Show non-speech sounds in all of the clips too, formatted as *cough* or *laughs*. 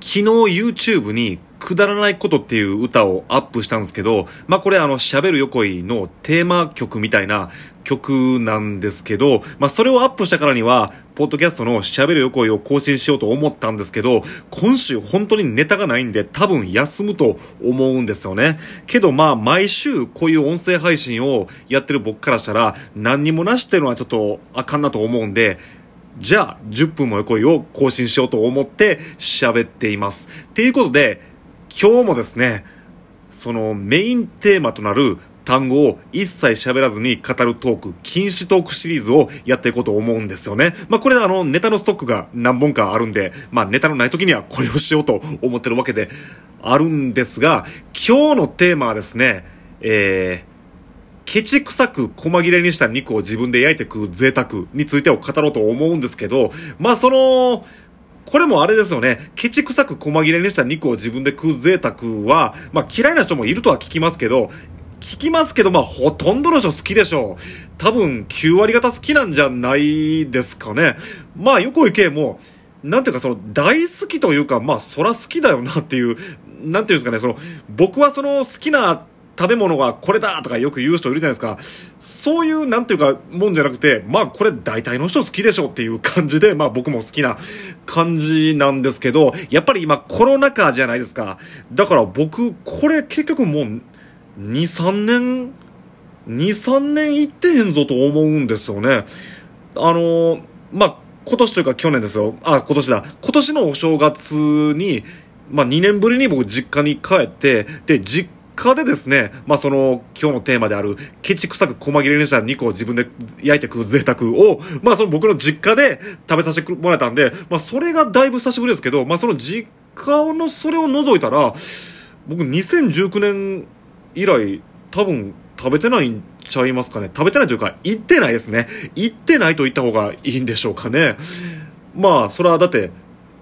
昨日 YouTube にくだらないことっていう歌をアップしたんですけど、まあこれあの喋る横井のテーマ曲みたいな曲なんですけど、まあそれをアップしたからには、ポッドキャストの喋る横井を更新しようと思ったんですけど、今週本当にネタがないんで多分休むと思うんですよね。けどまあ毎週こういう音声配信をやってる僕からしたら何にもなしっていうのはちょっとあかんなと思うんで、じゃあ、10分も横井を更新しようと思って喋っています。っていうことで、今日もですね、そのメインテーマとなる単語を一切喋らずに語るトーク、禁止トークシリーズをやっていこうと思うんですよね。まあこれあのネタのストックが何本かあるんで、まあネタのない時にはこれをしようと思ってるわけであるんですが、今日のテーマはですね、えー、ケチ臭く細切れにした肉を自分で焼いて食う贅沢についてを語ろうと思うんですけど、まあその、これもあれですよね。ケチ臭く細切れにした肉を自分で食う贅沢は、まあ嫌いな人もいるとは聞きますけど、聞きますけど、まあほとんどの人好きでしょう。多分9割方好きなんじゃないですかね。まあ横池も、なんていうかその大好きというか、まあそら好きだよなっていう、なんていうんですかね、その僕はその好きな食べ物がこれだとかよく言う人いるじゃないですか。そういう、なんていうか、もんじゃなくて、まあこれ大体の人好きでしょっていう感じで、まあ僕も好きな感じなんですけど、やっぱり今コロナ禍じゃないですか。だから僕、これ結局もう、2、3年、2、3年行ってへんぞと思うんですよね。あのまあ、今年というか去年ですよ。あ、今年だ。今年のお正月に、まあ2年ぶりに僕実家に帰って、で、実果でですね、まあその、今日のテーマである、ケチ臭く細切れにした肉を自分で焼いて食う贅沢を、まあその僕の実家で食べさせてもらえたんで、まあそれがだいぶ久しぶりですけど、まあその実家のそれを除いたら、僕2019年以来、多分食べてないんちゃいますかね。食べてないというか、行ってないですね。行ってないと言った方がいいんでしょうかね。まあ、それはだって、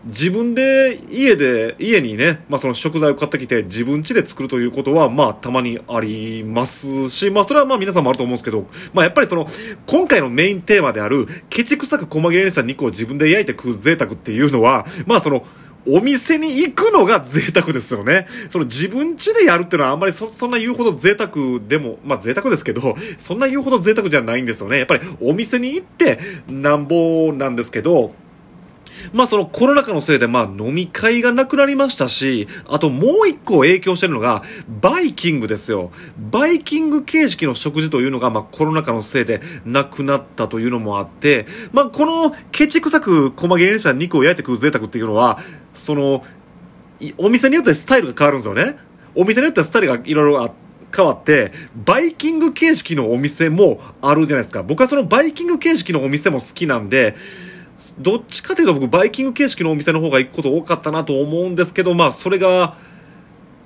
自分で家で、家にね、まあその食材を買ってきて自分家で作るということは、まあたまにありますし、まあそれはまあ皆さんもあると思うんですけど、まあやっぱりその、今回のメインテーマである、ケチ臭く細切れにした肉を自分で焼いて食う贅沢っていうのは、まあその、お店に行くのが贅沢ですよね。その自分家でやるっていうのはあんまりそそんな言うほど贅沢でも、まあ贅沢ですけど、そんな言うほど贅沢じゃないんですよね。やっぱりお店に行ってなんぼなんですけど、まあそのコロナ禍のせいでまあ飲み会がなくなりましたし、あともう一個影響してるのが、バイキングですよ。バイキング形式の食事というのがまあコロナ禍のせいでなくなったというのもあって、まあこのケチ臭く細切れにした肉を焼いて食う贅沢っていうのは、その、お店によってスタイルが変わるんですよね。お店によってスタイルがいろいろあって、変わって、バイキング形式のお店もあるじゃないですか。僕はそのバイキング形式のお店も好きなんで、どっちかというと僕バイキング形式のお店の方が行くこと多かったなと思うんですけど、まあそれが、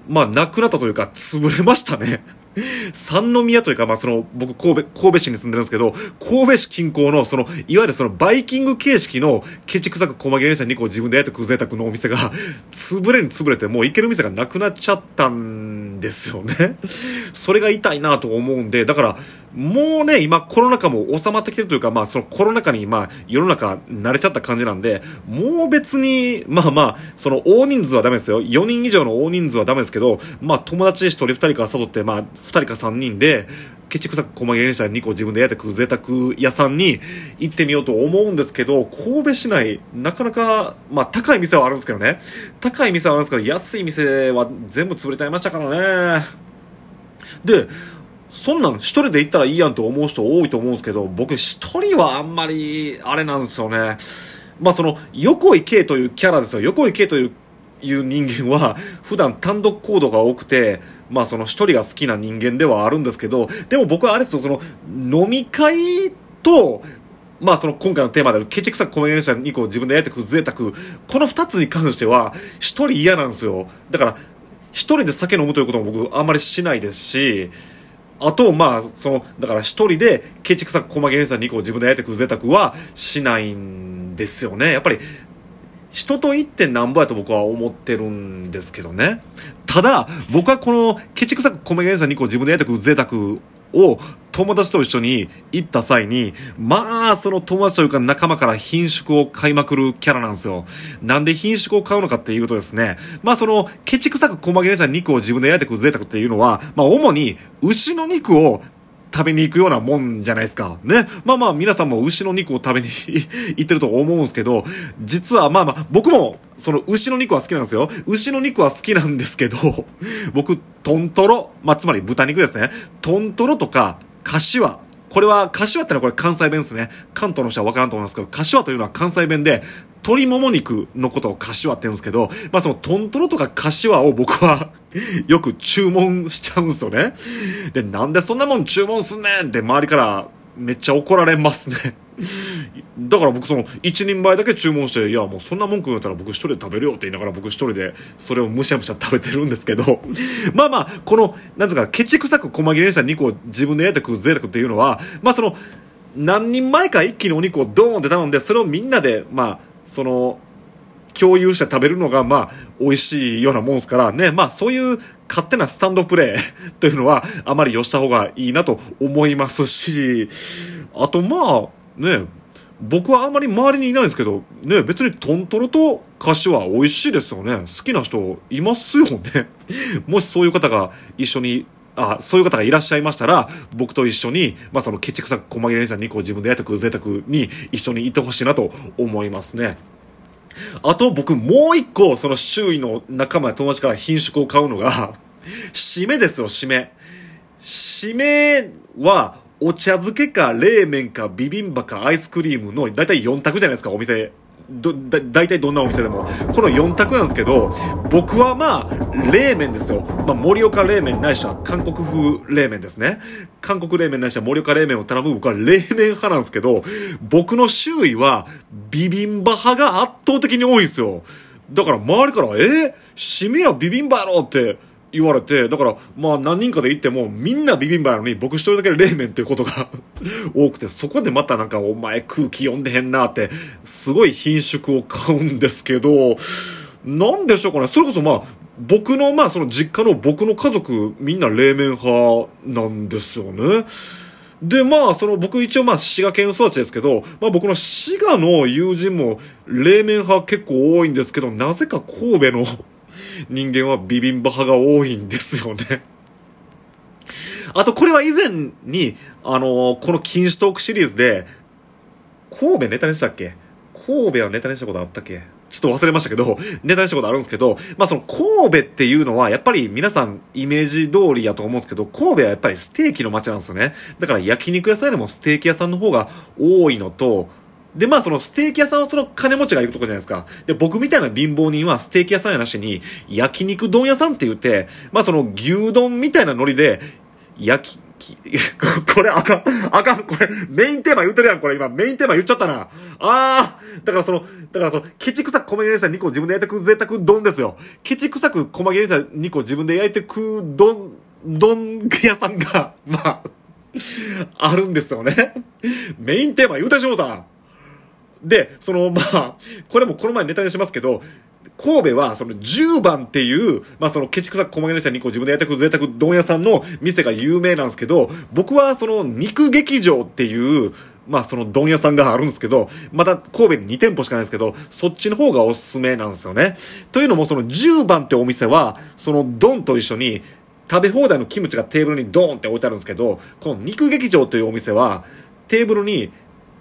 まあなくなったというか潰れましたね。*laughs* 三宮というか、まあ、その、僕、神戸、神戸市に住んでるんですけど、神戸市近郊の、その、いわゆるその、バイキング形式の、ケチ臭く細切れにした肉を自分で焼いて食う贅沢のお店が、潰れに潰れて、もう行ける店がなくなっちゃったんですよね。それが痛いなと思うんで、だから、もうね、今コロナ禍も収まってきてるというか、まあそのコロナ禍にまあ世の中慣れちゃった感じなんで、もう別に、まあまあ、その大人数はダメですよ。4人以上の大人数はダメですけど、まあ友達1人2人から誘って、まあ2人か3人で、ケチくさく細切れにした2個自分で焼いて食う贅沢屋さんに行ってみようと思うんですけど、神戸市内、なかなか、まあ高い店はあるんですけどね。高い店はあるんですけど、安い店は全部潰れちゃいましたからね。で、そんなん一人で行ったらいいやんと思う人多いと思うんですけど、僕一人はあんまり、あれなんですよね。まあその、横井圭というキャラですよ。横井圭といういう人間は普段単独行動が多くて、まあその一人が好きな人間ではあるんですけど、でも僕はあれですよ、その飲み会と、まあその今回のテーマであるケチ臭くコメディア2個自分でやってく贅沢、この二つに関しては一人嫌なんですよ。だから一人で酒飲むということも僕あんまりしないですし、あと、まあ、その、だから一人で、ケチくさく細切れにさ2個自分でやってく贅沢はしないんですよね。やっぱり、人と一点なんぼやと僕は思ってるんですけどね。ただ、僕はこの、ケチくさく細切れにさ2個自分でやってく贅沢を友達と一緒に行った際に、まあ、その友達というか仲間から品種を買いまくるキャラなんですよ。なんで品種を買うのかっていうとですね、まあその、ケチくさく細切れした肉を自分で焼いてくる贅沢っていうのは、まあ主に牛の肉を食べに行くようなもんじゃないですか。ね。まあまあ皆さんも牛の肉を食べに行ってると思うんですけど、実はまあまあ僕もその牛の肉は好きなんですよ。牛の肉は好きなんですけど、僕、トントロ、まあつまり豚肉ですね。トントロとか、柏。これは、柏ってのはこれ関西弁ですね。関東の人はわからんと思いますけど、柏というのは関西弁で、鶏もも肉のことを柏って言うんですけど、まあそのトントロとか柏を僕は *laughs* よく注文しちゃうんですよね。で、なんでそんなもん注文すんねんって周りからめっちゃ怒られますね。だから僕その一人前だけ注文して、いやもうそんな文句言うたら僕一人で食べるよって言いながら僕一人でそれをむしゃむしゃ食べてるんですけど、*laughs* まあまあ、この、なんつうか、ケチくさく細切れにした肉を自分で焼いて食う贅沢っていうのは、まあその、何人前か一気にお肉をドーンって頼んで、それをみんなで、まあ、その、共有して食べるのが、まあ、美味しいようなもんですからね、まあ、そういう勝手なスタンドプレイ *laughs* というのは、あまりよした方がいいなと思いますし、あと、まあ、ね、僕はあまり周りにいないんですけど、ね、別にトントロと柏美味しいですよね。好きな人いますよね。*laughs* もしそういう方が一緒にあ、そういう方がいらっしゃいましたら、僕と一緒に、まあ、そのケチくさく細切れにした肉を自分で焼いてく贅沢に一緒にいてほしいなと思いますね。あと僕もう一個、その周囲の仲間や友達から品種を買うのが、締めですよ、締め。締めは、お茶漬けか冷麺かビビンバかアイスクリームの大体4択じゃないですか、お店。ど、だ、大体どんなお店でも。この4択なんですけど、僕はまあ、冷麺ですよ。まあ、盛岡冷麺ないしは韓国風冷麺ですね。韓国冷麺ないしは盛岡冷麺を頼む僕は冷麺派なんですけど、僕の周囲はビビンバ派が圧倒的に多いんですよ。だから周りから、えー、締めはビビンバやろって言われて、だから、まあ何人かで行っても、みんなビビンバやのに、僕一人だけ冷麺っていうことが *laughs* 多くて、そこでまたなんか、お前空気読んでへんなって、すごい品種を買うんですけど、なんでしょうかね。それこそまあ、僕の、まあその実家の僕の家族、みんな冷麺派なんですよね。で、まあ、その僕一応まあ滋賀県育ちですけど、まあ僕の滋賀の友人も冷麺派結構多いんですけど、なぜか神戸の人間はビビンバ派が多いんですよね。あと、これは以前に、あのー、この禁止トークシリーズで、神戸ネタにしたっけ？神戸はネタにしたことあったっけ？ちょっと忘れましたけど、ネタにしたことあるんですけど、まあその神戸っていうのは、やっぱり皆さんイメージ通りやと思うんですけど、神戸はやっぱりステーキの街なんですよね。だから焼肉屋さんよりもステーキ屋さんの方が多いのと、で、まあそのステーキ屋さんはその金持ちが行くとこじゃないですか。で、僕みたいな貧乏人はステーキ屋さんやなしに、焼肉丼屋さんって言って、まあその牛丼みたいなノリで、焼き、*laughs* これあかん、あかん、これ、メインテーマ言うてるやん、これ今、メインテーマ言っちゃったな。あー、だからその、だからその、ケチくさく細切れにした肉を自分で焼いてく贅沢丼ですよ。ケチくさく細切れにした肉を自分で焼いてく丼、丼屋さんが、まあ、あるんですよね。メインテーマ言うてしもた。で、その、まあ、これもこの前ネタにしますけど、神戸は、その10番っていう、まあそのケチくさく細切れにした肉を自分でやってく贅沢丼屋さんの店が有名なんですけど、僕はその肉劇場っていう、まあその丼屋さんがあるんですけど、また神戸に2店舗しかないんですけど、そっちの方がおすすめなんですよね。というのもその10番ってお店は、その丼と一緒に、食べ放題のキムチがテーブルにドーンって置いてあるんですけど、この肉劇場というお店は、テーブルに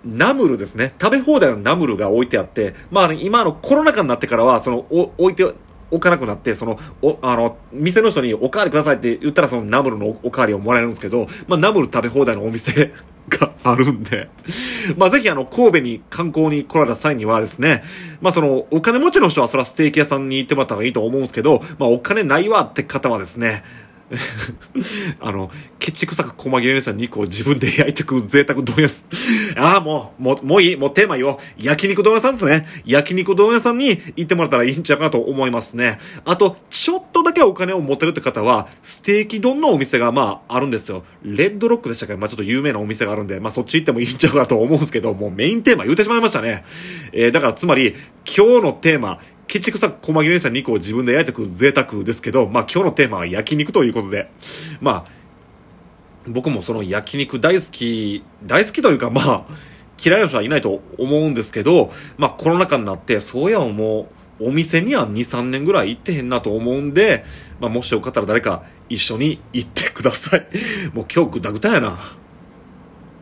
ナムルですね。食べ放題のナムルが置いてあって、まあ、ね、今のコロナ禍になってからは、その、お置いて、置かなくなって、その、お、あの、店の人におかわりくださいって言ったらそのナムルのおかわりをもらえるんですけど、まあ、ナムル食べ放題のお店があるんで、*laughs* まあ、ぜひあの、神戸に観光に来られた際にはですね、まあ、その、お金持ちの人はそれはステーキ屋さんに行ってもらった方がいいと思うんですけど、まあ、お金ないわって方はですね、*laughs* あの、ケチくさく細切れにした肉を自分で焼いてく贅沢丼屋さん。*laughs* ああ、もう、もう、もういい。もうテーマ言おう。焼肉丼屋さんですね。焼肉丼屋さんに行ってもらったらいいんちゃうかなと思いますね。あと、ちょっとだけお金を持てるって方は、ステーキ丼のお店がまあ、あるんですよ。レッドロックでしたかまあちょっと有名なお店があるんで、まあそっち行ってもいいんちゃうかなと思うんですけど、もうメインテーマ言うてしまいましたね。えー、だからつまり、今日のテーマ、ケチくさ細切れにした肉を自分で焼いてくる贅沢ですけど、まあ今日のテーマは焼肉ということで、まあ、僕もその焼肉大好き、大好きというかまあ、嫌いな人はいないと思うんですけど、まあコロナ禍になって、そういやもう、お店には2、3年ぐらい行ってへんなと思うんで、まあもしよかったら誰か一緒に行ってください。もう今日ぐだぐだやな。